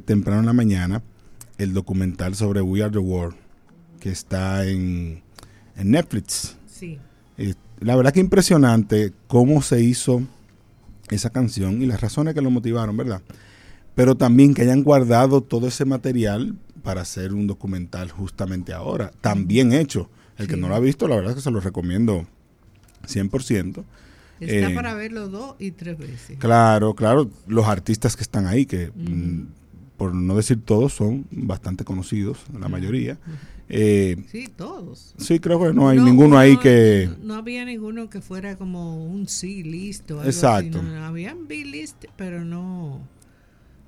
temprano en la mañana el documental sobre We Are the World, que está en, en Netflix. Sí. Eh, la verdad que impresionante cómo se hizo esa canción y las razones que lo motivaron, ¿verdad? Pero también que hayan guardado todo ese material para hacer un documental justamente ahora, también hecho. El que Sí. no lo ha visto, la verdad es que se lo recomiendo 100%. Está Eh, para verlo dos y tres veces. Claro, claro, los artistas que están ahí, que mm, por no decir todos, son bastante conocidos, la mayoría. Eh, Sí, todos. sí, creo que no hay No, ninguno ahí que... No había ninguno que fuera como un sí listo. algo Exacto. así, no, habían B-list, pero no.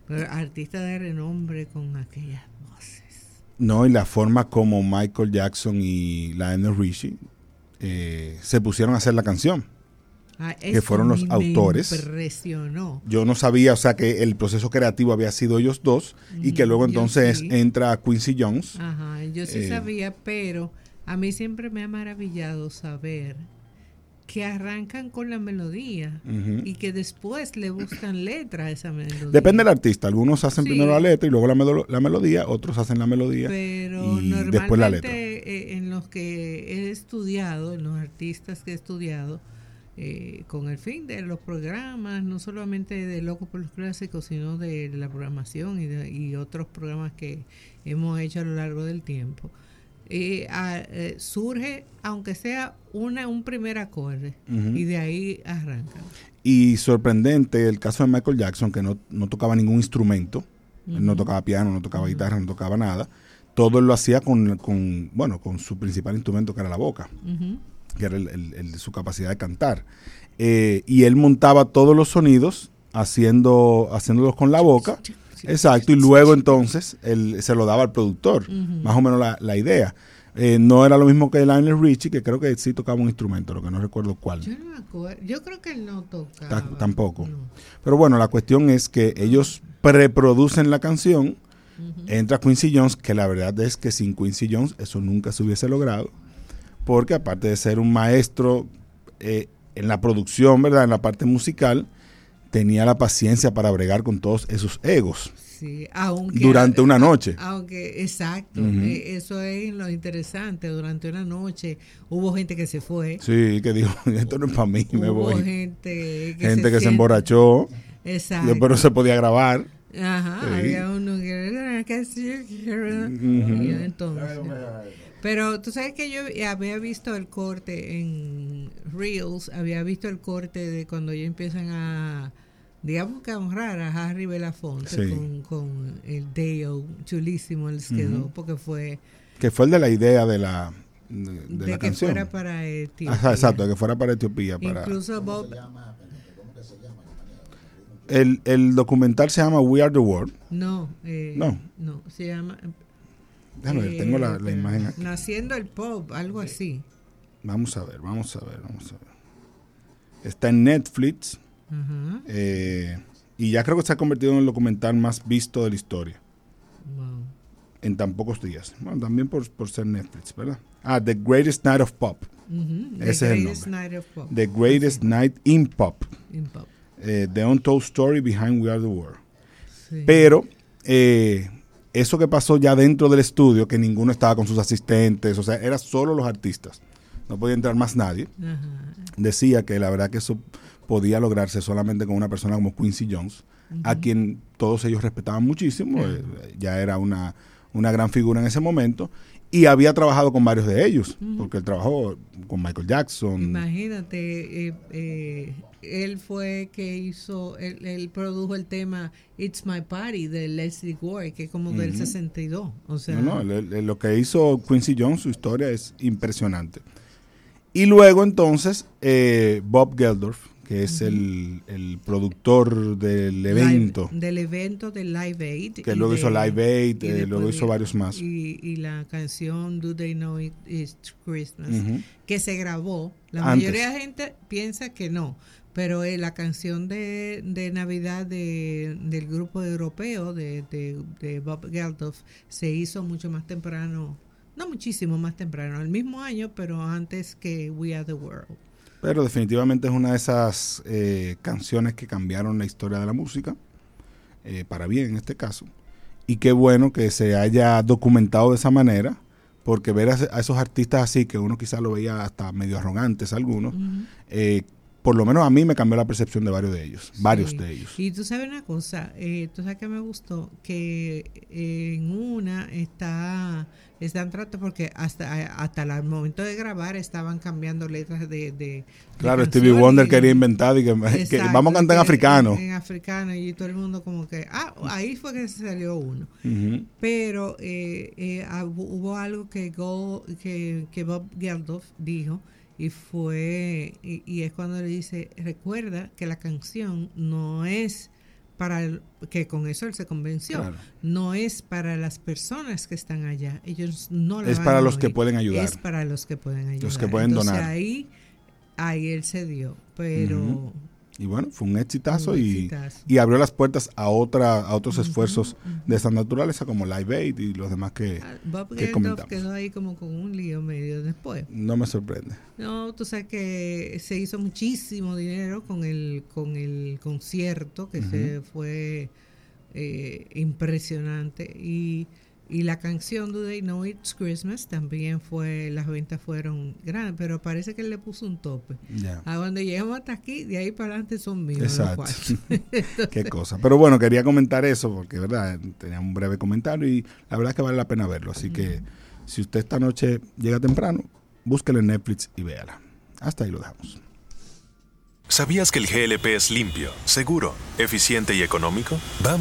Pero artistas de renombre con aquellas voces. No, y la forma como Michael Jackson y Lionel Richie eh, se pusieron a hacer la canción. Ah, Que fueron los autores. impresionó. Yo no sabía, o sea, que el proceso creativo había sido ellos dos y que Mm, luego entonces sí. entra Quincy Jones. Ajá, yo sí Eh, sabía, pero a mí siempre me ha maravillado saber que arrancan con la melodía y que después le buscan letra a esa melodía. Depende del artista. Algunos hacen Sí. primero la letra y luego la, melo- la melodía, otros hacen la melodía. Pero y normalmente después la letra. eh, en los que he estudiado, en los artistas que he estudiado, eh, con el fin de los programas, no solamente de Loco por los Clásicos, sino de la programación y, de- y otros programas que hemos hecho a lo largo del tiempo, eh, a- eh, surge, aunque sea una un primer acorde, y de ahí arrancan. Y sorprendente el caso de Michael Jackson, que no, no tocaba ningún instrumento. No tocaba piano, no tocaba guitarra, no tocaba nada. Todo él lo hacía con, con, bueno, con su principal instrumento, que era la boca. Que era el- el- el de su capacidad de cantar. Eh, y él montaba todos los sonidos haciendo, haciéndolos con la boca. Exacto, y luego entonces él se lo daba al productor, más o menos la, la idea. Eh, no era lo mismo que Lionel Richie, que creo que sí tocaba un instrumento, lo que no recuerdo cuál. Yo no me acuerdo, yo creo que él no tocaba. Ta- tampoco. no. Pero bueno, la cuestión es que ellos preproducen la canción, entra Quincy Jones, que la verdad es que sin Quincy Jones eso nunca se hubiese logrado, porque aparte de ser un maestro eh, en la producción, ¿verdad? En la parte musical, tenía la paciencia para bregar con todos esos egos Sí, aunque durante una noche. Aunque, exacto, eh, eso es lo interesante. Durante una noche hubo gente que se fue. Sí, que dijo, esto no es para mí, me hubo voy. gente que Gente que se emborrachó, Exacto. pero se podía grabar. Ajá, Sí. había uno que que que- entonces. Pero tú sabes que yo había visto el corte en Reels, había visto el corte de cuando ellos empiezan a, digamos que a honrar a Harry Belafonte Sí. con, con el Deo, chulísimo les quedó, porque fue Que fue el de la idea de la, de, de de la que canción. fuera para Etiopía. Ajá, exacto, de que fuera para Etiopía. Para... Incluso Bob, El, el documental se llama We Are the World. no, eh, No. no, se llama... Déjame ver, eh, tengo la, imagen aquí. Naciendo el Pop, algo así. Vamos a ver, vamos a ver, vamos a ver. Está en Netflix eh, y ya creo que se ha convertido en el documental más visto de la historia Wow. en tan pocos días. Bueno, también por, por ser Netflix, ¿verdad? Ah, The Greatest Night of Pop. Ujú, Ese es el Greatest nombre. Night of Pop. The Greatest Night in Pop. In Pop. Eh, the Untold Story Behind We Are the World. Sí. Pero eh, eso que pasó ya dentro del estudio, que ninguno estaba con sus asistentes, o sea, era solo los artistas, no podía entrar más nadie, Ajá. decía que la verdad que eso podía lograrse solamente con una persona como Quincy Jones, a quien todos ellos respetaban muchísimo, eh, ya era una, una gran figura en ese momento, y había trabajado con varios de ellos, porque él trabajó con Michael Jackson. Imagínate, eh, eh, él fue que hizo, él, él produjo el tema It's My Party de Leslie Gore, que es como del Ujú. 62. O sea, No, no, lo que hizo Quincy Jones, su historia es impresionante. Y luego entonces eh, Bob Geldorf, que es el, el productor del Live- evento, del evento de Live Aid. que luego de- hizo Live Aid, eh, después luego hizo varios más. Y, y la canción Do They Know It Is Christmas, que se grabó. La Antes. mayoría de gente piensa que no, pero eh, la canción de, de Navidad de, del grupo europeo de, de, de Bob Geldof se hizo mucho más temprano, no muchísimo más temprano, el mismo año, pero antes que We Are the World. Pero definitivamente es una de esas eh, canciones que cambiaron la historia de la música, eh, para bien en este caso. y qué bueno que se haya documentado de esa manera, porque ver a, esos artistas así, que uno quizás lo veía hasta medio arrogantes algunos, eh, por lo menos a mí me cambió la percepción de varios de ellos, varios de ellos. Y tú sabes una cosa, eh, tú sabes que me gustó, que en una está están tratando porque hasta hasta el momento de grabar estaban cambiando letras de, de claro Stevie Wonder quería inventar y que, vamos a cantar en africano. en, africano y todo el mundo como que ah ahí fue que se salió uno. Pero eh, eh, hubo algo que que, que Bob Geldof dijo y fue y, y es cuando le dice recuerda que la canción no es para el, que con eso él se convenció. No es para las personas que están allá. Ellos no Es para los que pueden ayudar. Es para los que pueden ayudar. Los que pueden Entonces, donar. Ahí, ahí él se dio. Pero. Y bueno, fue un exitazo, y, y, abrió las puertas a otra a otros esfuerzos de esta naturaleza como Live Aid y los demás que, ah, Bob que comentamos. quedó ahí como con un lío medio después. No me sorprende. No, tú sabes que se hizo muchísimo dinero con el con el concierto que se fue eh, impresionante y y la canción Do They Know It's Christmas también fue, las ventas fueron grandes, pero parece que él le puso un tope. A donde llegamos hasta aquí, de ahí para adelante son míos. Exacto. Qué cosa. Pero bueno, quería comentar eso porque, ¿verdad? Tenía un breve comentario y la verdad es que vale la pena verlo. Así que si usted esta noche llega temprano, búsquelo en Netflix y véala. Hasta ahí lo dejamos. ¿Sabías que el GLP es limpio, seguro, eficiente y económico? Vamos